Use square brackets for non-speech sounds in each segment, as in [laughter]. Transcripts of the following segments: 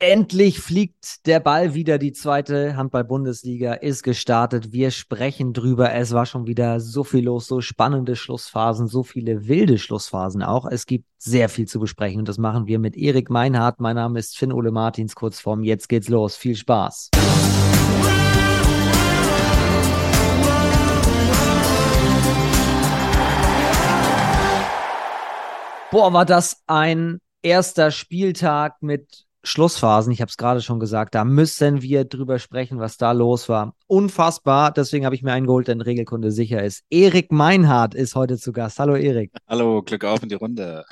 Endlich fliegt der Ball wieder. Die zweite Handball-Bundesliga ist gestartet. Wir sprechen drüber. Es war schon wieder so viel los, so spannende Schlussphasen, so viele wilde Schlussphasen auch. Es gibt sehr viel zu besprechen und das machen wir mit Erik Meinhardt. Mein Name ist Finn Ole Martins, Kurzform. Jetzt geht's los. Viel Spaß. Boah, war das ein erster Spieltag mit Schlussphasen, ich habe es gerade schon gesagt, da müssen wir drüber sprechen, was da los war. Unfassbar, deswegen habe ich mir einen geholt, der in Regelkunde sicher ist. Erik Meinhardt ist heute zu Gast. Hallo Erik. Hallo, Glück auf in die Runde.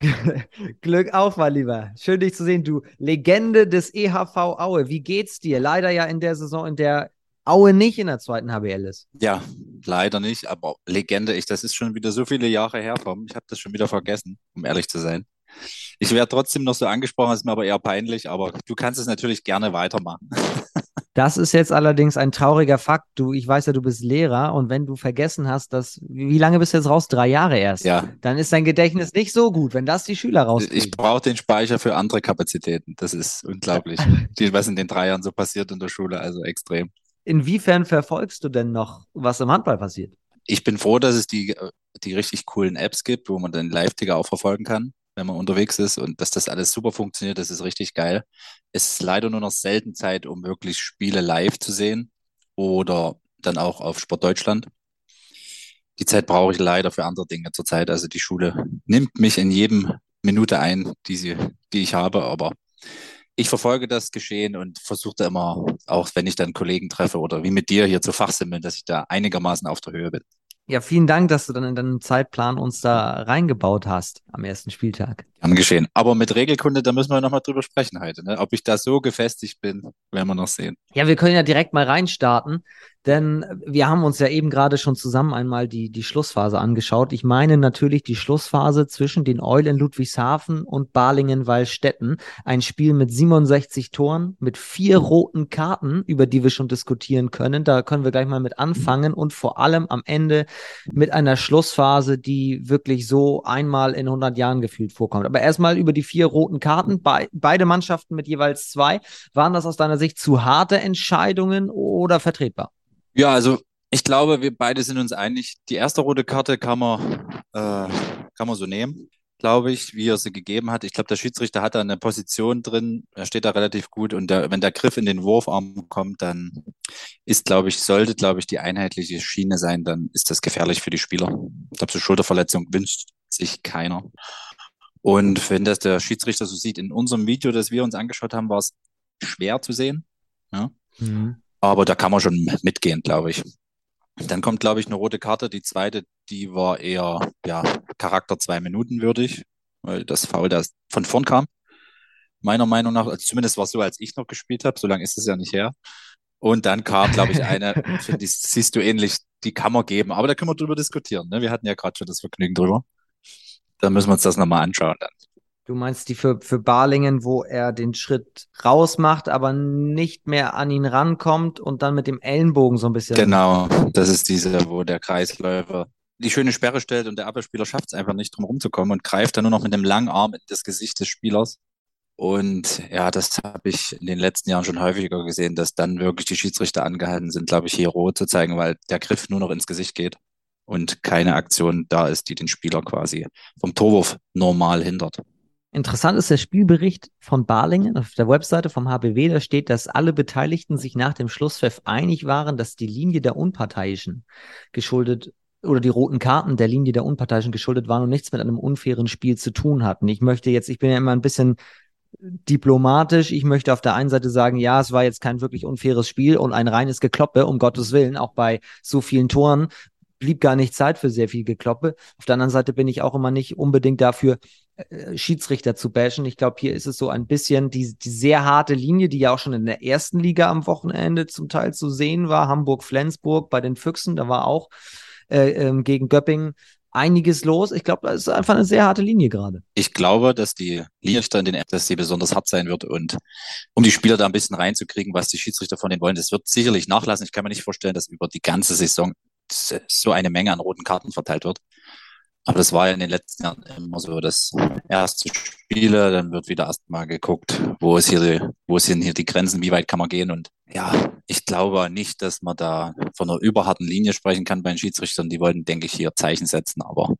[laughs] Glück auf, mein Lieber. Schön, dich zu sehen, du Legende des EHV Aue. Wie geht's dir? Leider ja in der Saison, in der Aue nicht in der zweiten HBL ist. Ja, leider nicht, aber Legende, ich, das ist schon wieder so viele Jahre her. Ich habe das schon wieder vergessen, um ehrlich zu sein. Ich werde trotzdem noch so angesprochen, ist mir aber eher peinlich, aber du kannst es natürlich gerne weitermachen. [laughs] Das ist jetzt allerdings ein trauriger Fakt. Du, ich weiß ja, du bist Lehrer und wenn du vergessen hast, dass, wie lange bist du jetzt raus? Drei Jahre erst. Ja. Dann ist dein Gedächtnis nicht so gut, wenn das die Schüler rauskriegen. Ich brauche den Speicher für andere Kapazitäten. Das ist unglaublich. [laughs] was in den drei Jahren so passiert in der Schule, also extrem. Inwiefern verfolgst du denn noch, was im Handball passiert? Ich bin froh, dass es die, die richtig coolen Apps gibt, wo man den Live-Ticker auch verfolgen kann wenn man unterwegs ist und dass das alles super funktioniert, das ist richtig geil. Es ist leider nur noch selten Zeit, um wirklich Spiele live zu sehen oder dann auch auf Sport Deutschland. Die Zeit brauche ich leider für andere Dinge zurzeit. Also die Schule nimmt mich in jedem Minute ein, die, sie, die ich habe, aber ich verfolge das Geschehen und versuche da immer, auch wenn ich dann Kollegen treffe oder wie mit dir hier zu fachsimmeln, dass ich da einigermaßen auf der Höhe bin. Ja, vielen Dank, dass du dann in deinen Zeitplan uns da reingebaut hast am ersten Spieltag. Gern geschehen. Aber mit Regelkunde, da müssen wir nochmal drüber sprechen heute. Ne? Ob ich da so gefestigt bin, werden wir noch sehen. Ja, wir können ja direkt mal reinstarten. Denn wir haben uns ja eben gerade schon zusammen einmal die, die Schlussphase angeschaut. Ich meine natürlich die Schlussphase zwischen den Eulen Ludwigshafen und Balingen-Wallstätten. Ein Spiel mit 67 Toren, mit vier roten Karten, über die wir schon diskutieren können. Da können wir gleich mal mit anfangen und vor allem am Ende mit einer Schlussphase, die wirklich so einmal in 100 Jahren gefühlt vorkommt. Aber erstmal über die vier roten Karten. Be beide Mannschaften mit jeweils zwei. Waren das aus deiner Sicht zu harte Entscheidungen oder vertretbar? Ja, also ich glaube, wir beide sind uns einig. Die erste rote Karte kann man, äh, kann man so nehmen, glaube ich, wie er sie gegeben hat. Ich glaube, der Schiedsrichter hat da eine Position drin, er steht da relativ gut und der, wenn der Griff in den Wurfarm kommt, dann ist, glaube ich, sollte, glaube ich, die einheitliche Schiene sein, dann ist das gefährlich für die Spieler. Ich glaube, so Schulterverletzung wünscht sich keiner. Und wenn das der Schiedsrichter so sieht, in unserem Video, das wir uns angeschaut haben, war es schwer zu sehen. Ja. Mhm. Aber da kann man schon mitgehen, glaube ich. Dann kommt, glaube ich, eine rote Karte. Die zweite, die war eher, ja, Charakter zwei Minuten würdig, weil das Foul da von vorn kam. Meiner Meinung nach, also zumindest war es so, als ich noch gespielt habe. So lange ist es ja nicht her. Und dann kam, glaube ich, eine, [laughs] die siehst du ähnlich, die kann man geben. Aber da können wir drüber diskutieren. Ne? Wir hatten ja gerade schon das Vergnügen drüber. Da müssen wir uns das nochmal anschauen dann. Du meinst die für, für Barlingen, wo er den Schritt raus macht, aber nicht mehr an ihn rankommt und dann mit dem Ellenbogen so ein bisschen. Genau, das ist diese, wo der Kreisläufer die schöne Sperre stellt und der Abwehrspieler schafft es einfach nicht, drum rumzukommen und greift dann nur noch mit dem langen Arm in das Gesicht des Spielers. Und ja, das habe ich in den letzten Jahren schon häufiger gesehen, dass dann wirklich die Schiedsrichter angehalten sind, glaube ich, hier rot zu zeigen, weil der Griff nur noch ins Gesicht geht und keine Aktion da ist, die den Spieler quasi vom Torwurf normal hindert. Interessant ist der Spielbericht von Balingen auf der Webseite vom HBW. Da steht, dass alle Beteiligten sich nach dem Schlusspfiff einig waren, dass die Linie der Unparteiischen geschuldet oder die roten Karten der Linie der Unparteiischen geschuldet waren und nichts mit einem unfairen Spiel zu tun hatten. Ich möchte jetzt, ich bin ja immer ein bisschen diplomatisch. Ich möchte auf der einen Seite sagen, ja, es war jetzt kein wirklich unfaires Spiel und ein reines Gekloppe, um Gottes Willen, auch bei so vielen Toren blieb gar nicht Zeit für sehr viel Gekloppe. Auf der anderen Seite bin ich auch immer nicht unbedingt dafür, Schiedsrichter zu bashen. Ich glaube, hier ist es so ein bisschen die, die sehr harte Linie, die ja auch schon in der ersten Liga am Wochenende zum Teil zu sehen war. Hamburg-Flensburg bei den Füchsen, da war auch äh, ähm, gegen Göppingen einiges los. Ich glaube, das ist einfach eine sehr harte Linie gerade. Ich glaube, dass die Linie in den sie besonders hart sein wird und um die Spieler da ein bisschen reinzukriegen, was die Schiedsrichter von denen wollen, das wird sicherlich nachlassen. Ich kann mir nicht vorstellen, dass über die ganze Saison so eine Menge an roten Karten verteilt wird. Aber das war ja in den letzten Jahren immer so, dass erste Spiele, dann wird wieder erstmal geguckt, wo ist hier die, wo sind hier die Grenzen, wie weit kann man gehen und ja, ich glaube nicht, dass man da von einer überharten Linie sprechen kann bei den Schiedsrichtern. Die wollten, denke ich, hier Zeichen setzen, aber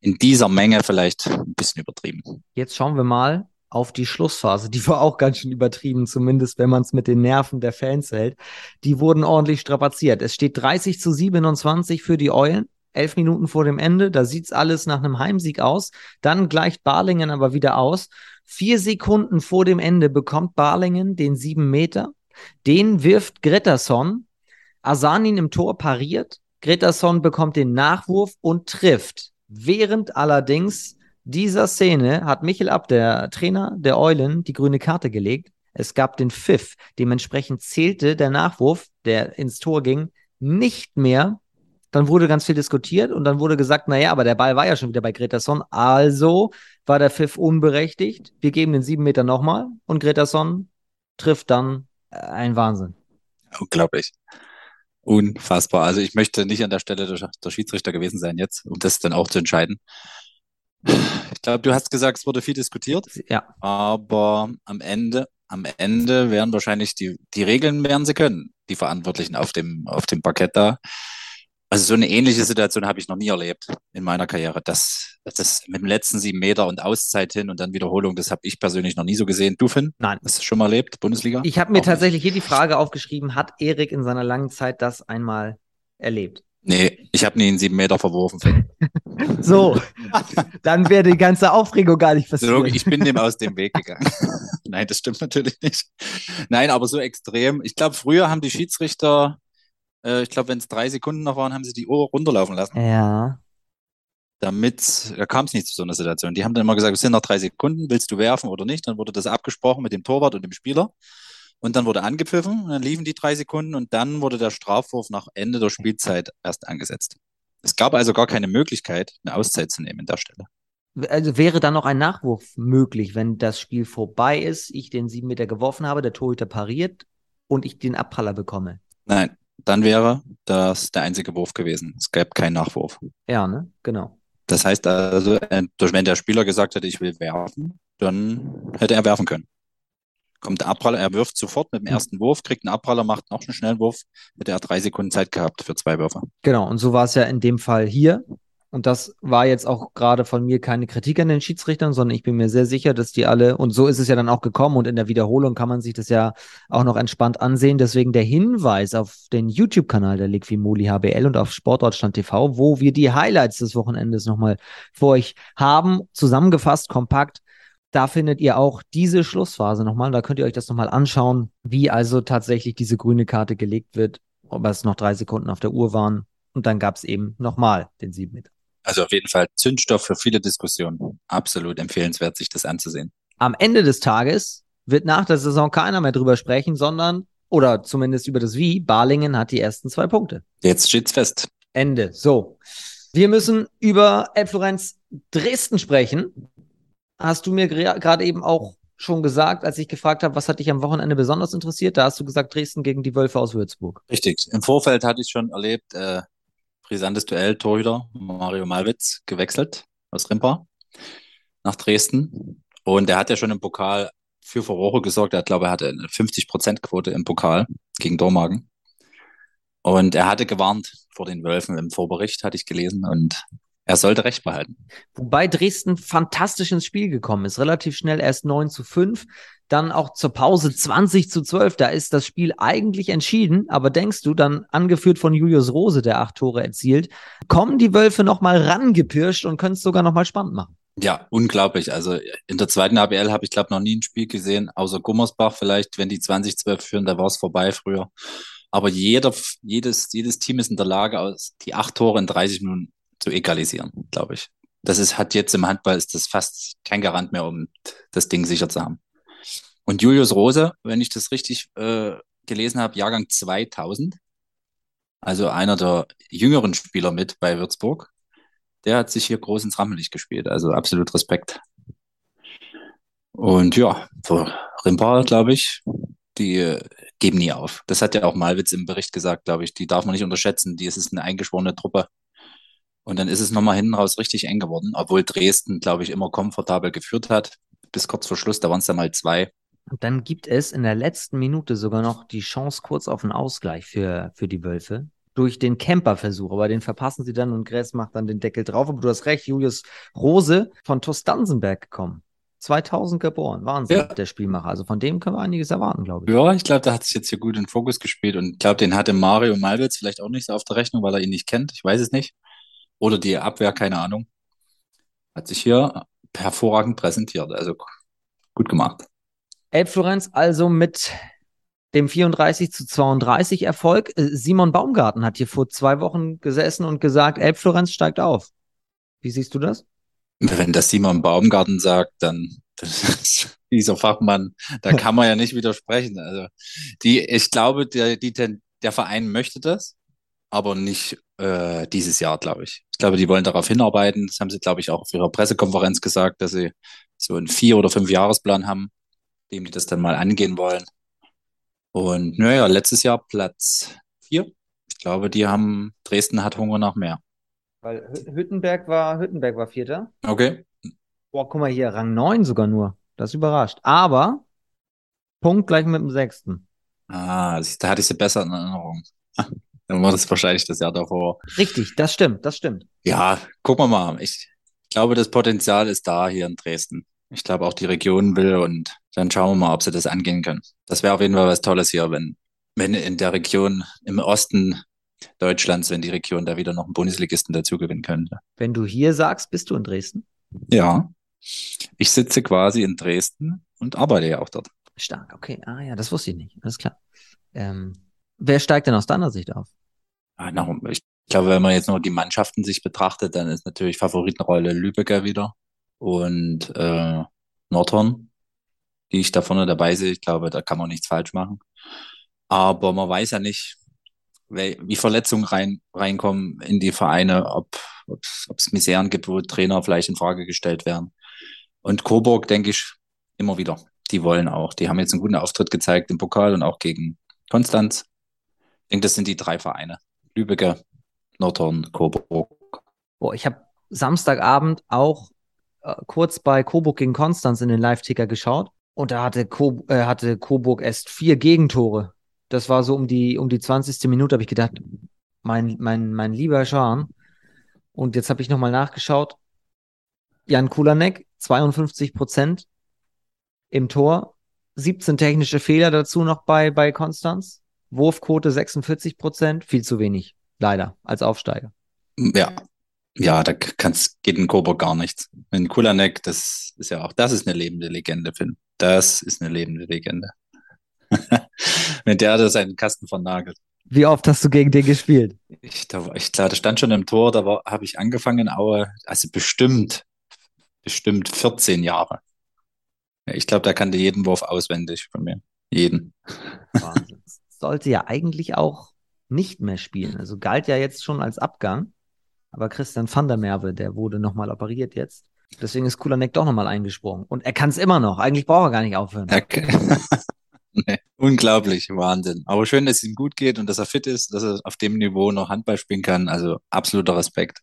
in dieser Menge vielleicht ein bisschen übertrieben. Jetzt schauen wir mal auf die Schlussphase. Die war auch ganz schön übertrieben, zumindest wenn man es mit den Nerven der Fans hält. Die wurden ordentlich strapaziert. Es steht 30 zu 27 für die Eulen elf Minuten vor dem Ende. Da sieht's alles nach einem Heimsieg aus. Dann gleicht Barlingen aber wieder aus. Vier Sekunden vor dem Ende bekommt Barlingen den sieben Meter. Den wirft Gretterson. Asanin im Tor pariert. Gretterson bekommt den Nachwurf und trifft. Während allerdings dieser Szene hat Michel Ab, der Trainer der Eulen, die grüne Karte gelegt. Es gab den Pfiff. Dementsprechend zählte der Nachwurf, der ins Tor ging, nicht mehr dann wurde ganz viel diskutiert und dann wurde gesagt, naja, aber der Ball war ja schon wieder bei Gretason. Also war der Pfiff unberechtigt. Wir geben den sieben Meter nochmal und Gretason trifft dann äh, ein Wahnsinn. Unglaublich. Unfassbar. Also ich möchte nicht an der Stelle der, der Schiedsrichter gewesen sein jetzt, um das dann auch zu entscheiden. Ich glaube, du hast gesagt, es wurde viel diskutiert. Ja. Aber am Ende, am Ende werden wahrscheinlich die, die Regeln werden sie können, die Verantwortlichen auf dem, auf dem Parkett da. Also so eine ähnliche Situation habe ich noch nie erlebt in meiner Karriere. Das, das mit dem letzten sieben Meter und Auszeit hin und dann Wiederholung, das habe ich persönlich noch nie so gesehen. Du, Finn? Nein. Hast du schon mal erlebt, Bundesliga? Ich habe mir Auch tatsächlich nicht. hier die Frage aufgeschrieben, hat Erik in seiner langen Zeit das einmal erlebt? Nee, ich habe nie einen sieben Meter verworfen. Finn. [laughs] so, dann wäre die ganze Aufregung gar nicht passiert. Ich bin dem aus dem Weg gegangen. [laughs] Nein, das stimmt natürlich nicht. Nein, aber so extrem. Ich glaube, früher haben die Schiedsrichter äh, ich glaube, wenn es drei Sekunden noch waren, haben sie die Uhr runterlaufen lassen. Ja. Damit, da kam es nicht zu so einer Situation. Die haben dann immer gesagt, es sind noch drei Sekunden, willst du werfen oder nicht? Dann wurde das abgesprochen mit dem Torwart und dem Spieler. Und dann wurde angepfiffen, dann liefen die drei Sekunden und dann wurde der Strafwurf nach Ende der Spielzeit erst angesetzt. Es gab also gar keine Möglichkeit, eine Auszeit zu nehmen in der Stelle. Also wäre dann noch ein Nachwurf möglich, wenn das Spiel vorbei ist, ich den sieben Meter geworfen habe, der Torhüter pariert und ich den Abpraller bekomme? Nein, dann wäre das der einzige Wurf gewesen. Es gäbe keinen Nachwurf. Ja, ne? Genau. Das heißt also, wenn der Spieler gesagt hätte, ich will werfen, dann hätte er werfen können. Kommt der Abpraller, er wirft sofort mit dem hm. ersten Wurf, kriegt einen Abpraller, macht noch einen schnellen Wurf, hätte er drei Sekunden Zeit gehabt für zwei Würfe. Genau, und so war es ja in dem Fall hier. Und das war jetzt auch gerade von mir keine Kritik an den Schiedsrichtern, sondern ich bin mir sehr sicher, dass die alle, und so ist es ja dann auch gekommen und in der Wiederholung kann man sich das ja auch noch entspannt ansehen. Deswegen der Hinweis auf den YouTube-Kanal der Liquimoli HBL und auf Sportdeutschland TV, wo wir die Highlights des Wochenendes nochmal für euch haben, zusammengefasst, kompakt. Da findet ihr auch diese Schlussphase nochmal. Da könnt ihr euch das nochmal anschauen, wie also tatsächlich diese grüne Karte gelegt wird, ob es noch drei Sekunden auf der Uhr waren. Und dann gab es eben nochmal den sieben Meter. Also auf jeden Fall Zündstoff für viele Diskussionen. Absolut empfehlenswert, sich das anzusehen. Am Ende des Tages wird nach der Saison keiner mehr drüber sprechen, sondern, oder zumindest über das Wie, Balingen hat die ersten zwei Punkte. Jetzt steht's fest. Ende. So. Wir müssen über Elbflorenz Dresden sprechen. Hast du mir gerade eben auch schon gesagt, als ich gefragt habe, was hat dich am Wochenende besonders interessiert? Da hast du gesagt, Dresden gegen die Wölfe aus Würzburg. Richtig. Im Vorfeld hatte ich schon erlebt, äh, brisantes Duell, Torhüter, Mario Malwitz, gewechselt aus Rimpa nach Dresden. Und er hat ja schon im Pokal für Furore gesorgt. Er hat, glaube ich, hatte eine 50%-Quote im Pokal gegen Dormagen. Und er hatte gewarnt vor den Wölfen im Vorbericht, hatte ich gelesen. Und er sollte Recht behalten. Wobei Dresden fantastisch ins Spiel gekommen ist. Relativ schnell erst 9 zu 5, dann auch zur Pause 20 zu 12. Da ist das Spiel eigentlich entschieden. Aber denkst du, dann angeführt von Julius Rose, der acht Tore erzielt, kommen die Wölfe nochmal rangepirscht und können es sogar nochmal spannend machen? Ja, unglaublich. Also in der zweiten ABL habe ich, glaube noch nie ein Spiel gesehen, außer Gummersbach vielleicht, wenn die 2012 führen, da war es vorbei früher. Aber jeder, jedes, jedes Team ist in der Lage, aus die acht Tore in 30 Minuten zu egalisieren, glaube ich. Das ist, hat jetzt im Handball ist das fast kein Garant mehr, um das Ding sicher zu haben. Und Julius Rose, wenn ich das richtig äh, gelesen habe, Jahrgang 2000, also einer der jüngeren Spieler mit bei Würzburg, der hat sich hier groß ins Rampenlicht gespielt. Also absolut Respekt. Und ja, für Rimpa, glaube ich, die äh, geben nie auf. Das hat ja auch Malwitz im Bericht gesagt, glaube ich. Die darf man nicht unterschätzen. Die ist eine eingeschworene Truppe. Und dann ist es nochmal hinten raus richtig eng geworden, obwohl Dresden, glaube ich, immer komfortabel geführt hat. Bis kurz vor Schluss, da waren es dann mal zwei. Und dann gibt es in der letzten Minute sogar noch die Chance kurz auf einen Ausgleich für, für die Wölfe. Durch den Camper-Versuch, aber den verpassen sie dann und Gress macht dann den Deckel drauf. Aber du hast recht, Julius Rose von Tostansenberg gekommen. 2000 geboren, Wahnsinn, ja. der Spielmacher. Also von dem können wir einiges erwarten, glaube ich. Ja, ich glaube, da hat sich jetzt hier gut in den Fokus gespielt und ich glaube, den hatte Mario Malwitz vielleicht auch nicht so auf der Rechnung, weil er ihn nicht kennt. Ich weiß es nicht. Oder die Abwehr, keine Ahnung. Hat sich hier hervorragend präsentiert. Also gut gemacht. Elbflorenz also mit dem 34 zu 32 Erfolg. Äh, Simon Baumgarten hat hier vor zwei Wochen gesessen und gesagt, Elbflorenz steigt auf. Wie siehst du das? Wenn das Simon Baumgarten sagt, dann [laughs] dieser Fachmann, da kann man ja nicht widersprechen. Also die, ich glaube, der, die, der Verein möchte das, aber nicht äh, dieses Jahr, glaube ich. Ich glaube, die wollen darauf hinarbeiten. Das haben sie, glaube ich, auch auf ihrer Pressekonferenz gesagt, dass sie so einen Vier- oder Fünf-Jahresplan haben, dem die das dann mal angehen wollen. Und naja, letztes Jahr Platz vier. Ich glaube, die haben, Dresden hat Hunger nach mehr. Weil Hüttenberg war, Hüttenberg war Vierter. Okay. Boah, guck mal hier, Rang 9 sogar nur. Das überrascht. Aber Punkt gleich mit dem Sechsten. Ah, da hatte ich sie besser in Erinnerung. [laughs] Dann war das wahrscheinlich das Jahr davor. Richtig, das stimmt, das stimmt. Ja, gucken wir mal. Ich glaube, das Potenzial ist da hier in Dresden. Ich glaube, auch die Region will und dann schauen wir mal, ob sie das angehen können. Das wäre auf jeden Fall was Tolles hier, wenn, wenn in der Region im Osten Deutschlands, wenn die Region da wieder noch einen Bundesligisten dazu gewinnen könnte. Wenn du hier sagst, bist du in Dresden? Ja. Ich sitze quasi in Dresden und arbeite ja auch dort. Stark, okay. Ah ja, das wusste ich nicht. Alles klar. Ähm, wer steigt denn aus deiner Sicht auf? Ah, ich glaube, wenn man jetzt nur die Mannschaften sich betrachtet, dann ist natürlich Favoritenrolle Lübecker wieder und äh, Nordhorn, die ich da vorne dabei sehe. Ich glaube, da kann man nichts falsch machen. Aber man weiß ja nicht, wie Verletzungen rein, reinkommen in die Vereine, ob es Miseren gibt, wo Trainer vielleicht in Frage gestellt werden. Und Coburg, denke ich, immer wieder. Die wollen auch. Die haben jetzt einen guten Auftritt gezeigt im Pokal und auch gegen Konstanz. Ich denke, das sind die drei Vereine. Lübecker, Nordhorn, Coburg. Boah, ich habe Samstagabend auch äh, kurz bei Coburg gegen Konstanz in den Live-Ticker geschaut. Und da hatte, Co äh, hatte Coburg erst vier Gegentore das war so um die, um die 20. Minute, habe ich gedacht, mein, mein, mein lieber Schan. Und jetzt habe ich nochmal nachgeschaut. Jan Kulanek, 52 Prozent im Tor. 17 technische Fehler dazu noch bei, bei Konstanz. Wurfquote 46 Prozent. Viel zu wenig. Leider. Als Aufsteiger. Ja. Ja, da kann's, geht in Coburg gar nichts. In Kulanek, das ist ja auch, das ist eine lebende Legende, Finn. Das ist eine lebende Legende. [laughs] Wenn der da seinen Kasten vernagelt. Wie oft hast du gegen den gespielt? Ich, da, ich klar, der stand schon im Tor, da habe ich angefangen, aber also bestimmt, bestimmt 14 Jahre. Ich glaube, da kannte jeden Wurf auswendig von mir. Jeden. Wahnsinn. [laughs] Sollte ja eigentlich auch nicht mehr spielen. Also galt ja jetzt schon als Abgang. Aber Christian van der Merwe, der wurde nochmal operiert jetzt. Deswegen ist Kulanek doch nochmal eingesprungen. Und er kann es immer noch. Eigentlich braucht er gar nicht aufhören. Okay. [laughs] nee. Unglaublich, Wahnsinn. Aber schön, dass es ihm gut geht und dass er fit ist, dass er auf dem Niveau noch Handball spielen kann. Also absoluter Respekt.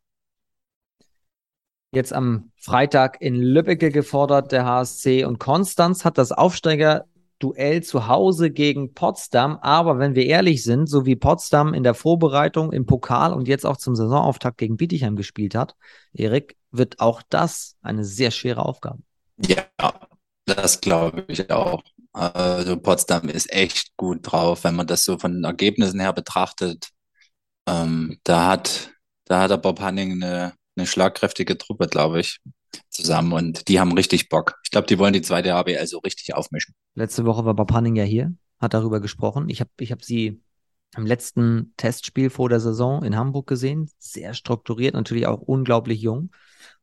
Jetzt am Freitag in Lübbecke gefordert, der HSC und Konstanz hat das Aufsteiger-Duell zu Hause gegen Potsdam. Aber wenn wir ehrlich sind, so wie Potsdam in der Vorbereitung im Pokal und jetzt auch zum Saisonauftakt gegen Bietigheim gespielt hat, Erik, wird auch das eine sehr schwere Aufgabe. Ja, das glaube ich auch. Also Potsdam ist echt gut drauf, wenn man das so von den Ergebnissen her betrachtet. Ähm, da hat, da hat der Bob Hanning eine, eine schlagkräftige Truppe, glaube ich, zusammen und die haben richtig Bock. Ich glaube, die wollen die zweite HBL so richtig aufmischen. Letzte Woche war Bob Hanning ja hier, hat darüber gesprochen. Ich habe ich hab sie im letzten Testspiel vor der Saison in Hamburg gesehen. Sehr strukturiert, natürlich auch unglaublich jung.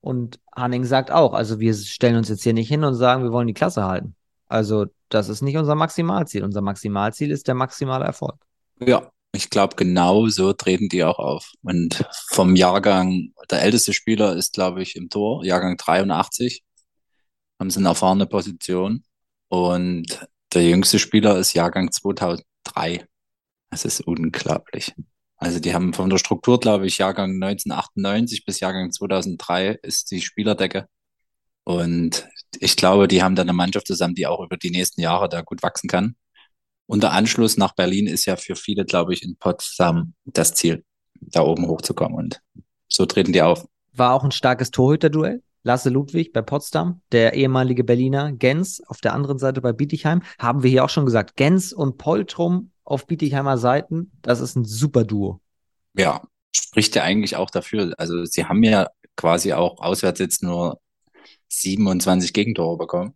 Und Hanning sagt auch, also wir stellen uns jetzt hier nicht hin und sagen, wir wollen die Klasse halten. Also das ist nicht unser Maximalziel. Unser Maximalziel ist der maximale Erfolg. Ja, ich glaube, genau so treten die auch auf. Und vom Jahrgang, der älteste Spieler ist, glaube ich, im Tor, Jahrgang 83, haben sie eine erfahrene Position. Und der jüngste Spieler ist Jahrgang 2003. Das ist unglaublich. Also die haben von der Struktur, glaube ich, Jahrgang 1998 bis Jahrgang 2003 ist die Spielerdecke. Und ich glaube, die haben da eine Mannschaft zusammen, die auch über die nächsten Jahre da gut wachsen kann. Und der Anschluss nach Berlin ist ja für viele, glaube ich, in Potsdam das Ziel, da oben hochzukommen. Und so treten die auf. War auch ein starkes Torhüter-Duell. Lasse Ludwig bei Potsdam, der ehemalige Berliner Gens auf der anderen Seite bei Bietigheim. Haben wir hier auch schon gesagt, Gens und Poltrum auf Bietigheimer Seiten, das ist ein super Duo. Ja, spricht ja eigentlich auch dafür. Also sie haben ja quasi auch auswärts jetzt nur 27 Gegentore bekommen.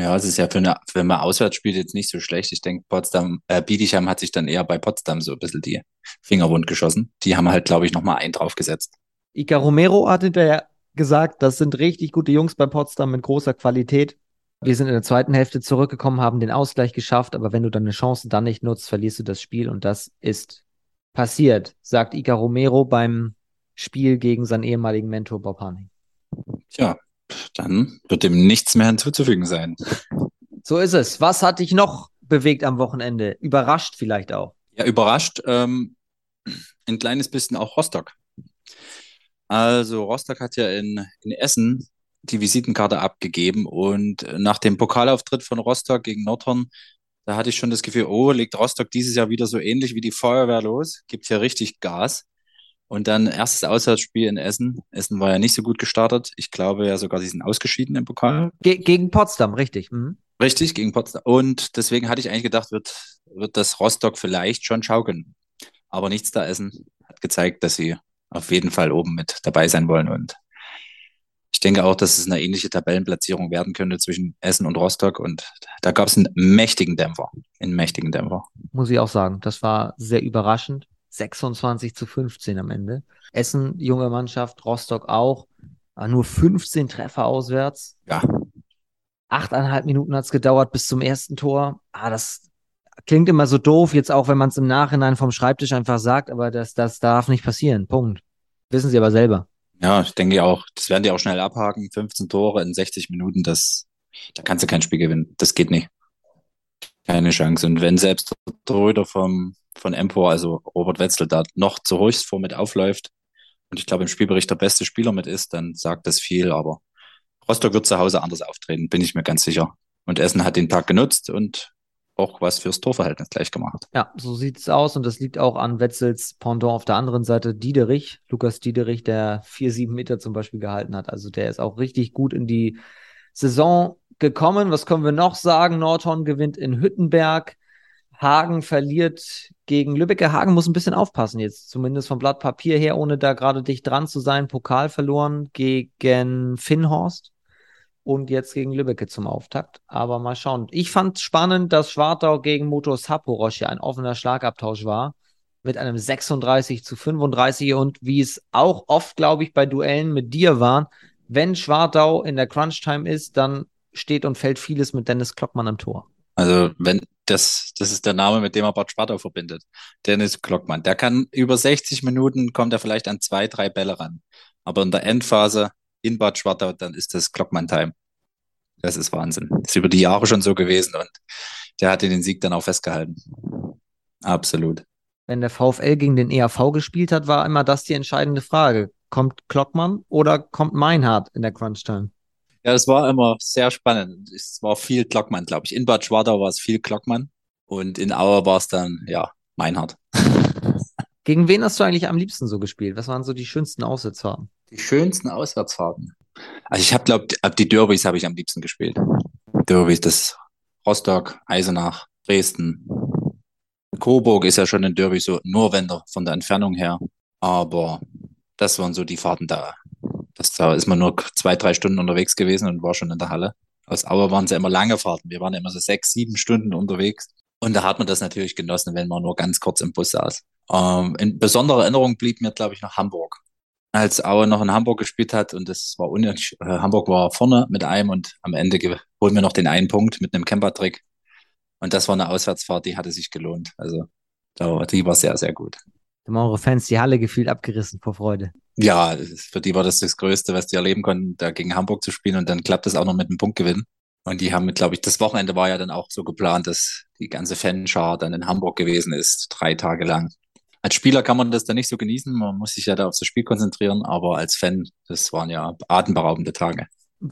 Ja, es ist ja für eine, wenn man auswärts spielt, jetzt nicht so schlecht. Ich denke, Potsdam, äh, Bietigheim hat sich dann eher bei Potsdam so ein bisschen die Finger wund geschossen. Die haben halt, glaube ich, nochmal einen draufgesetzt. Ica Romero hat hinterher gesagt, das sind richtig gute Jungs bei Potsdam mit großer Qualität. Wir sind in der zweiten Hälfte zurückgekommen, haben den Ausgleich geschafft, aber wenn du deine Chance dann nicht nutzt, verlierst du das Spiel und das ist passiert, sagt Ica Romero beim Spiel gegen seinen ehemaligen Mentor Bob Hanning. Tja, dann wird dem nichts mehr hinzuzufügen sein. So ist es. Was hat dich noch bewegt am Wochenende? Überrascht vielleicht auch? Ja, überrascht. Ähm, ein kleines bisschen auch Rostock. Also Rostock hat ja in, in Essen die Visitenkarte abgegeben und nach dem Pokalauftritt von Rostock gegen Nordhorn, da hatte ich schon das Gefühl, oh, legt Rostock dieses Jahr wieder so ähnlich wie die Feuerwehr los, gibt hier richtig Gas. Und dann erstes Auswärtsspiel in Essen. Essen war ja nicht so gut gestartet. Ich glaube ja sogar, sie sind ausgeschieden im Pokal. Ge gegen Potsdam, richtig. Mhm. Richtig, gegen Potsdam. Und deswegen hatte ich eigentlich gedacht, wird, wird das Rostock vielleicht schon schaukeln. Aber nichts da Essen hat gezeigt, dass sie auf jeden Fall oben mit dabei sein wollen. Und ich denke auch, dass es eine ähnliche Tabellenplatzierung werden könnte zwischen Essen und Rostock. Und da gab es einen mächtigen Dämpfer. Einen mächtigen Dämpfer. Muss ich auch sagen. Das war sehr überraschend. 26 zu 15 am Ende. Essen, junge Mannschaft, Rostock auch. Nur 15 Treffer auswärts. Ja. Achteinhalb Minuten hat es gedauert bis zum ersten Tor. Ah, das klingt immer so doof, jetzt auch wenn man es im Nachhinein vom Schreibtisch einfach sagt, aber das, das darf nicht passieren. Punkt. Wissen Sie aber selber. Ja, ich denke auch, das werden die auch schnell abhaken. 15 Tore in 60 Minuten, das, da kannst du kein Spiel gewinnen. Das geht nicht. Keine Chance. Und wenn selbst der Torhüter vom, von Empor, also Robert Wetzel, da noch zur Höchstform mit aufläuft und ich glaube im Spielbericht der beste Spieler mit ist, dann sagt das viel. Aber Rostock wird zu Hause anders auftreten, bin ich mir ganz sicher. Und Essen hat den Tag genutzt und auch was fürs Torverhältnis gleich gemacht. Ja, so sieht es aus und das liegt auch an Wetzels Pendant auf der anderen Seite, Diederich, Lukas Diederich, der vier, sieben Meter zum Beispiel gehalten hat. Also der ist auch richtig gut in die Saison gekommen. Was können wir noch sagen? Nordhorn gewinnt in Hüttenberg. Hagen verliert gegen Lübbecke. Hagen muss ein bisschen aufpassen jetzt, zumindest vom Blatt Papier her, ohne da gerade dicht dran zu sein. Pokal verloren gegen Finnhorst und jetzt gegen Lübbecke zum Auftakt. Aber mal schauen. Ich fand spannend, dass Schwartau gegen Motor Saporosch ja ein offener Schlagabtausch war. Mit einem 36 zu 35 und wie es auch oft, glaube ich, bei Duellen mit dir war, wenn Schwartau in der Crunch-Time ist, dann steht und fällt vieles mit Dennis Klockmann am Tor. Also, wenn das, das ist der Name, mit dem er Bad Schwartau verbindet. Dennis Klockmann. Der kann über 60 Minuten kommt er vielleicht an zwei, drei Bälle ran. Aber in der Endphase in Bad Schwartau, dann ist das Glockmann-Time. Das ist Wahnsinn. Das ist über die Jahre schon so gewesen und der hat den Sieg dann auch festgehalten. Absolut. Wenn der VfL gegen den EAV gespielt hat, war immer das die entscheidende Frage. Kommt Klockmann oder kommt Meinhardt in der Crunch-Time? Ja, es war immer sehr spannend. Es war viel Klockmann, glaube ich. In Bad Schwartau war es viel Klockmann und in Auer war es dann, ja, Meinhardt. [laughs] Gegen wen hast du eigentlich am liebsten so gespielt? Was waren so die schönsten Auswärtsfahrten? Die schönsten Auswärtsfahrten. Also ich habe, glaube ab die Derbys habe ich am liebsten gespielt. Derbys, das Rostock, Eisenach, Dresden. Coburg ist ja schon ein Derby so nur wenn der von der Entfernung her. Aber das waren so die Fahrten da. Das, da ist man nur zwei, drei Stunden unterwegs gewesen und war schon in der Halle. Aus Auer waren es ja immer lange Fahrten. Wir waren immer so sechs, sieben Stunden unterwegs. Und da hat man das natürlich genossen, wenn man nur ganz kurz im Bus saß. Ähm, in besonderer Erinnerung blieb mir, glaube ich, noch Hamburg. Als Aue noch in Hamburg gespielt hat und das war unnötig. Äh, Hamburg war vorne mit einem und am Ende holen wir noch den einen Punkt mit einem Camper-Trick. Und das war eine Auswärtsfahrt, die hatte sich gelohnt. Also die war sehr, sehr gut. Haben eure Fans die Halle gefühlt abgerissen vor Freude. Ja, für die war das das Größte, was die erleben konnten, da gegen Hamburg zu spielen und dann klappt es auch noch mit einem Punktgewinn. Und die haben, glaube ich, das Wochenende war ja dann auch so geplant, dass die ganze Fanschar dann in Hamburg gewesen ist, drei Tage lang. als Spieler kann man das dann nicht so genießen. Man muss sich ja da auf das Spiel konzentrieren, aber als Fan, das waren ja atemberaubende Tage.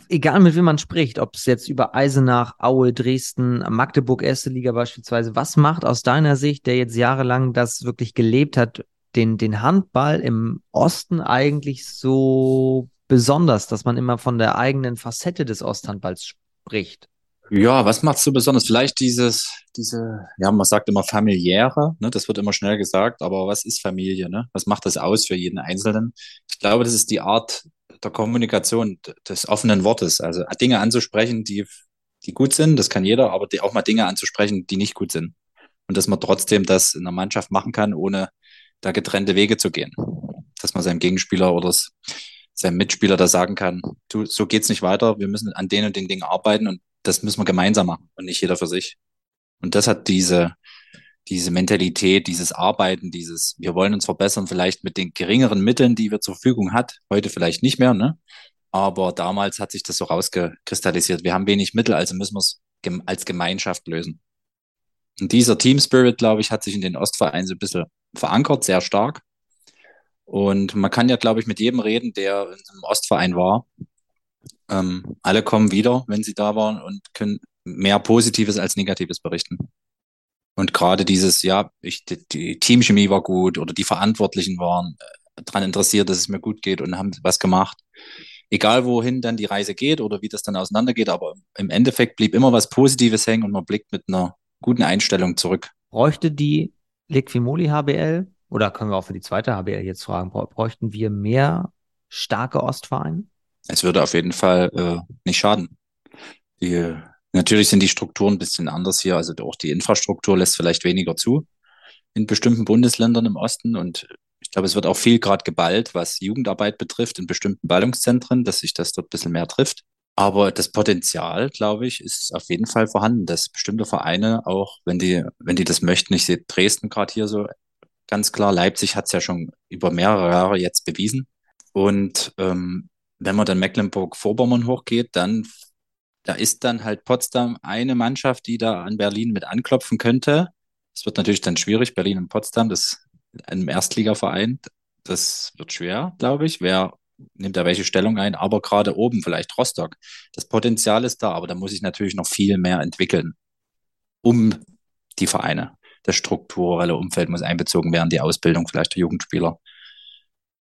Egal mit wem man spricht, ob es jetzt über Eisenach, Aue, Dresden, Magdeburg, erste Liga beispielsweise, was macht aus deiner Sicht, der jetzt jahrelang das wirklich gelebt hat, den, den Handball im Osten eigentlich so besonders, dass man immer von der eigenen Facette des Osthandballs spricht? Ja, was macht so besonders? Vielleicht dieses, diese, ja, man sagt immer familiäre, ne? Das wird immer schnell gesagt, aber was ist Familie, ne? Was macht das aus für jeden Einzelnen? Ich glaube, das ist die Art der Kommunikation, des offenen Wortes. Also Dinge anzusprechen, die, die gut sind, das kann jeder, aber die, auch mal Dinge anzusprechen, die nicht gut sind. Und dass man trotzdem das in der Mannschaft machen kann, ohne da getrennte Wege zu gehen. Dass man seinem Gegenspieler oder seinem Mitspieler da sagen kann, du, so geht's nicht weiter, wir müssen an den und den Dingen arbeiten und das müssen wir gemeinsam machen und nicht jeder für sich. Und das hat diese, diese Mentalität, dieses Arbeiten, dieses, wir wollen uns verbessern, vielleicht mit den geringeren Mitteln, die wir zur Verfügung hat, heute vielleicht nicht mehr, ne? Aber damals hat sich das so rausgekristallisiert. Wir haben wenig Mittel, also müssen wir es als Gemeinschaft lösen. Und dieser Team Spirit, glaube ich, hat sich in den Ostvereinen so ein bisschen verankert, sehr stark. Und man kann ja, glaube ich, mit jedem reden, der in einem Ostverein war. Ähm, alle kommen wieder, wenn sie da waren und können mehr Positives als Negatives berichten. Und gerade dieses, ja, ich, die, die Teamchemie war gut oder die Verantwortlichen waren äh, daran interessiert, dass es mir gut geht und haben was gemacht. Egal wohin dann die Reise geht oder wie das dann auseinandergeht, aber im Endeffekt blieb immer was Positives hängen und man blickt mit einer guten Einstellung zurück. Bräuchte die Liquimoli HBL oder können wir auch für die zweite HBL jetzt fragen, bräuchten wir mehr starke Ostvereine? Es würde auf jeden Fall äh, nicht schaden. Die, natürlich sind die Strukturen ein bisschen anders hier, also auch die Infrastruktur lässt vielleicht weniger zu in bestimmten Bundesländern im Osten und ich glaube, es wird auch viel gerade geballt, was Jugendarbeit betrifft in bestimmten Ballungszentren, dass sich das dort ein bisschen mehr trifft. Aber das Potenzial, glaube ich, ist auf jeden Fall vorhanden, dass bestimmte Vereine auch, wenn die, wenn die das möchten, ich sehe Dresden gerade hier so ganz klar, Leipzig hat es ja schon über mehrere Jahre jetzt bewiesen. Und ähm, wenn man dann Mecklenburg-Vorpommern hochgeht, dann da ist dann halt Potsdam eine Mannschaft, die da an Berlin mit anklopfen könnte. Es wird natürlich dann schwierig, Berlin und Potsdam, das einem Erstligaverein, das wird schwer, glaube ich. Wer nimmt da welche Stellung ein? Aber gerade oben vielleicht Rostock. Das Potenzial ist da, aber da muss ich natürlich noch viel mehr entwickeln, um die Vereine. Das strukturelle Umfeld muss einbezogen werden, die Ausbildung vielleicht der Jugendspieler.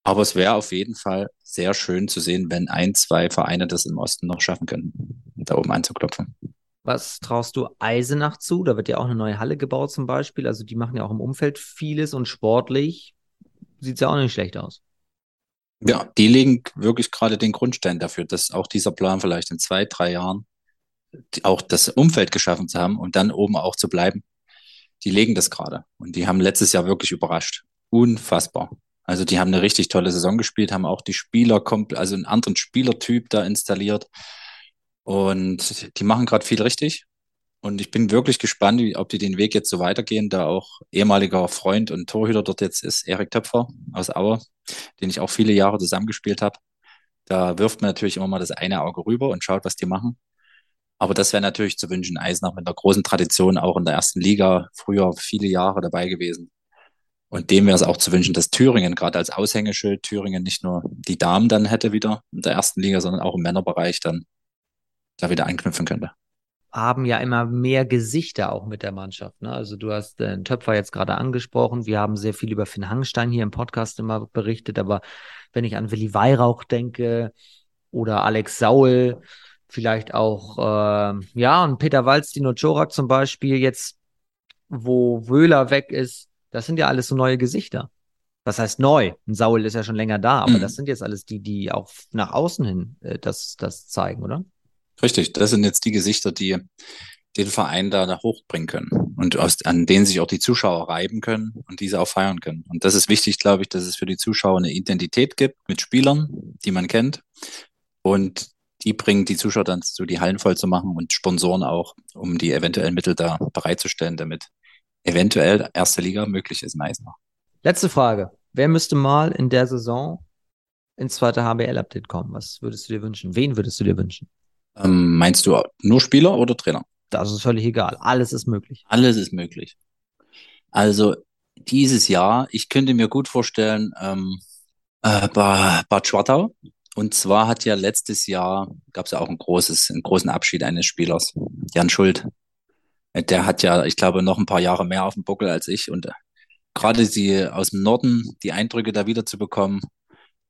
Aber es wäre auf jeden Fall sehr schön zu sehen, wenn ein, zwei Vereine das im Osten noch schaffen können, da oben anzuklopfen. Was traust du Eisenach zu? Da wird ja auch eine neue Halle gebaut zum Beispiel. Also die machen ja auch im Umfeld vieles und sportlich sieht es ja auch nicht schlecht aus. Ja, die legen wirklich gerade den Grundstein dafür, dass auch dieser Plan vielleicht in zwei, drei Jahren auch das Umfeld geschaffen zu haben und dann oben auch zu bleiben. Die legen das gerade. Und die haben letztes Jahr wirklich überrascht. Unfassbar. Also die haben eine richtig tolle Saison gespielt, haben auch die Spieler, also einen anderen Spielertyp da installiert. Und die machen gerade viel richtig. Und ich bin wirklich gespannt, ob die den Weg jetzt so weitergehen. Da auch ehemaliger Freund und Torhüter dort jetzt ist Erik Töpfer aus Aue, den ich auch viele Jahre zusammengespielt habe. Da wirft man natürlich immer mal das eine Auge rüber und schaut, was die machen. Aber das wäre natürlich zu wünschen. Eisenach mit einer großen Tradition, auch in der ersten Liga, früher viele Jahre dabei gewesen. Und dem wäre es auch zu wünschen, dass Thüringen gerade als Aushängeschild Thüringen nicht nur die Damen dann hätte wieder in der ersten Liga, sondern auch im Männerbereich dann da wieder anknüpfen könnte. Haben ja immer mehr Gesichter auch mit der Mannschaft. Ne? Also du hast den Töpfer jetzt gerade angesprochen. Wir haben sehr viel über Finn Hangstein hier im Podcast immer berichtet. Aber wenn ich an Willi Weihrauch denke oder Alex Saul, vielleicht auch, äh, ja, und Peter Walz, Dino Chorak zum Beispiel, jetzt, wo Wöhler weg ist, das sind ja alles so neue Gesichter. Was heißt neu? Ein Saul ist ja schon länger da, aber mhm. das sind jetzt alles die, die auch nach außen hin äh, das, das zeigen, oder? Richtig, das sind jetzt die Gesichter, die den Verein da hochbringen können und aus, an denen sich auch die Zuschauer reiben können und diese auch feiern können. Und das ist wichtig, glaube ich, dass es für die Zuschauer eine Identität gibt mit Spielern, die man kennt und die bringen die Zuschauer dann zu, die Hallen voll zu machen und Sponsoren auch, um die eventuellen Mittel da bereitzustellen, damit eventuell erste Liga möglich ist in Eisenach. Letzte Frage. Wer müsste mal in der Saison ins zweite HBL-Update kommen? Was würdest du dir wünschen? Wen würdest du dir wünschen? Ähm, meinst du nur Spieler oder Trainer? Das ist völlig egal. Alles ist möglich. Alles ist möglich. Also, Dieses Jahr, ich könnte mir gut vorstellen, ähm, äh, Bad, Schwartau. Und zwar hat ja letztes Jahr, gab es ja auch ein großes, einen großen Abschied eines Spielers, Jan Schuld. Der hat ja, ich glaube, noch ein paar Jahre mehr auf dem Buckel als ich. Und gerade die aus dem Norden, die Eindrücke da wieder zu bekommen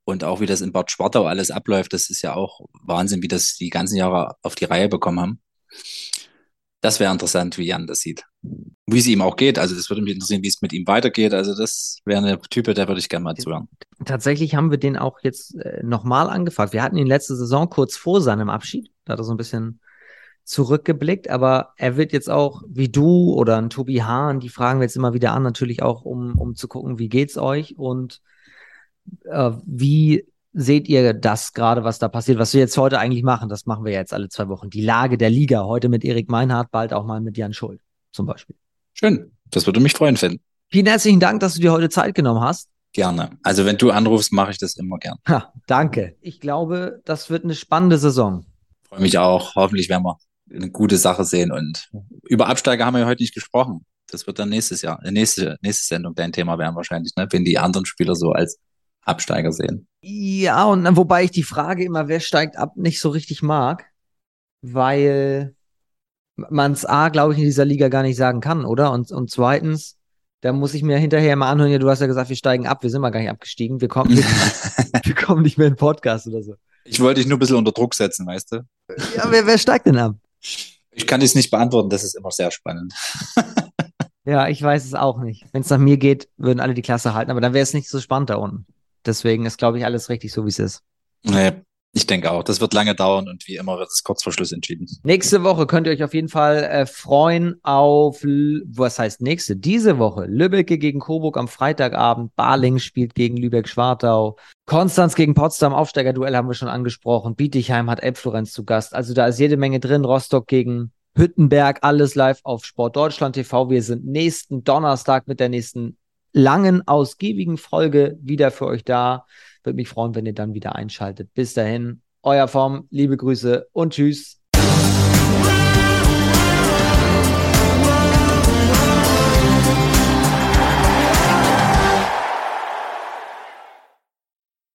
und auch wie das in Bad Schwartau alles abläuft, das ist ja auch Wahnsinn, wie das die ganzen Jahre auf die Reihe bekommen haben. Das wäre interessant, wie Jan das sieht. Wie es ihm auch geht. Also das würde mich interessieren, wie es mit ihm weitergeht. Also das wäre eine Type, der würde ich gerne mal zuhören. Tatsächlich haben wir den auch jetzt äh, nochmal angefragt. Wir hatten ihn letzte Saison kurz vor seinem Abschied. Da hat er so ein bisschen zurückgeblickt, aber er wird jetzt auch, wie du oder ein Tobi Hahn, die fragen wir jetzt immer wieder an, natürlich auch, um, um zu gucken, wie geht's euch und äh, wie seht ihr das gerade, was da passiert, was wir jetzt heute eigentlich machen? Das machen wir jetzt alle zwei Wochen. Die Lage der Liga, heute mit Erik Meinhardt, bald auch mal mit Jan Schuld zum Beispiel. Schön, das würde mich freuen finden. Vielen herzlichen Dank, dass du dir heute Zeit genommen hast. Gerne. Also wenn du anrufst, mache ich das immer gern. Ha, danke. Ich glaube, das wird eine spannende Saison. Freue mich auch. Hoffentlich werden wir eine gute Sache sehen. Und über Absteiger haben wir ja heute nicht gesprochen. Das wird dann nächstes Jahr, äh, nächste, nächste Sendung dein Thema werden wahrscheinlich, ne? wenn die anderen Spieler so als Absteiger sehen. Ja, und dann, wobei ich die Frage immer, wer steigt ab, nicht so richtig mag, weil man es A, glaube ich, in dieser Liga gar nicht sagen kann, oder? Und, und zweitens, da muss ich mir hinterher mal anhören, ja, du hast ja gesagt, wir steigen ab, wir sind mal gar nicht abgestiegen, wir kommen nicht, [laughs] wir kommen nicht mehr in den Podcast oder so. Ich wollte dich nur ein bisschen unter Druck setzen, weißt du? Ja, wer, wer steigt denn ab? Ich kann es nicht beantworten, das ist immer sehr spannend. [laughs] ja, ich weiß es auch nicht. Wenn es nach mir geht, würden alle die Klasse halten, aber dann wäre es nicht so spannend da unten. Deswegen ist, glaube ich, alles richtig so, wie es ist. Nee, ich denke auch. Das wird lange dauern und wie immer wird es kurz vor Schluss entschieden. Nächste Woche könnt ihr euch auf jeden Fall äh, freuen auf, was heißt nächste? Diese Woche. Lübbecke gegen Coburg am Freitagabend. Barling spielt gegen Lübeck-Schwartau. Konstanz gegen Potsdam. Aufsteigerduell haben wir schon angesprochen. Bietigheim hat Elbflorenz zu Gast. Also da ist jede Menge drin. Rostock gegen Hüttenberg. Alles live auf Sport Deutschland TV. Wir sind nächsten Donnerstag mit der nächsten langen, ausgiebigen Folge wieder für euch da. Würde mich freuen, wenn ihr dann wieder einschaltet. Bis dahin, euer Form, liebe Grüße und tschüss.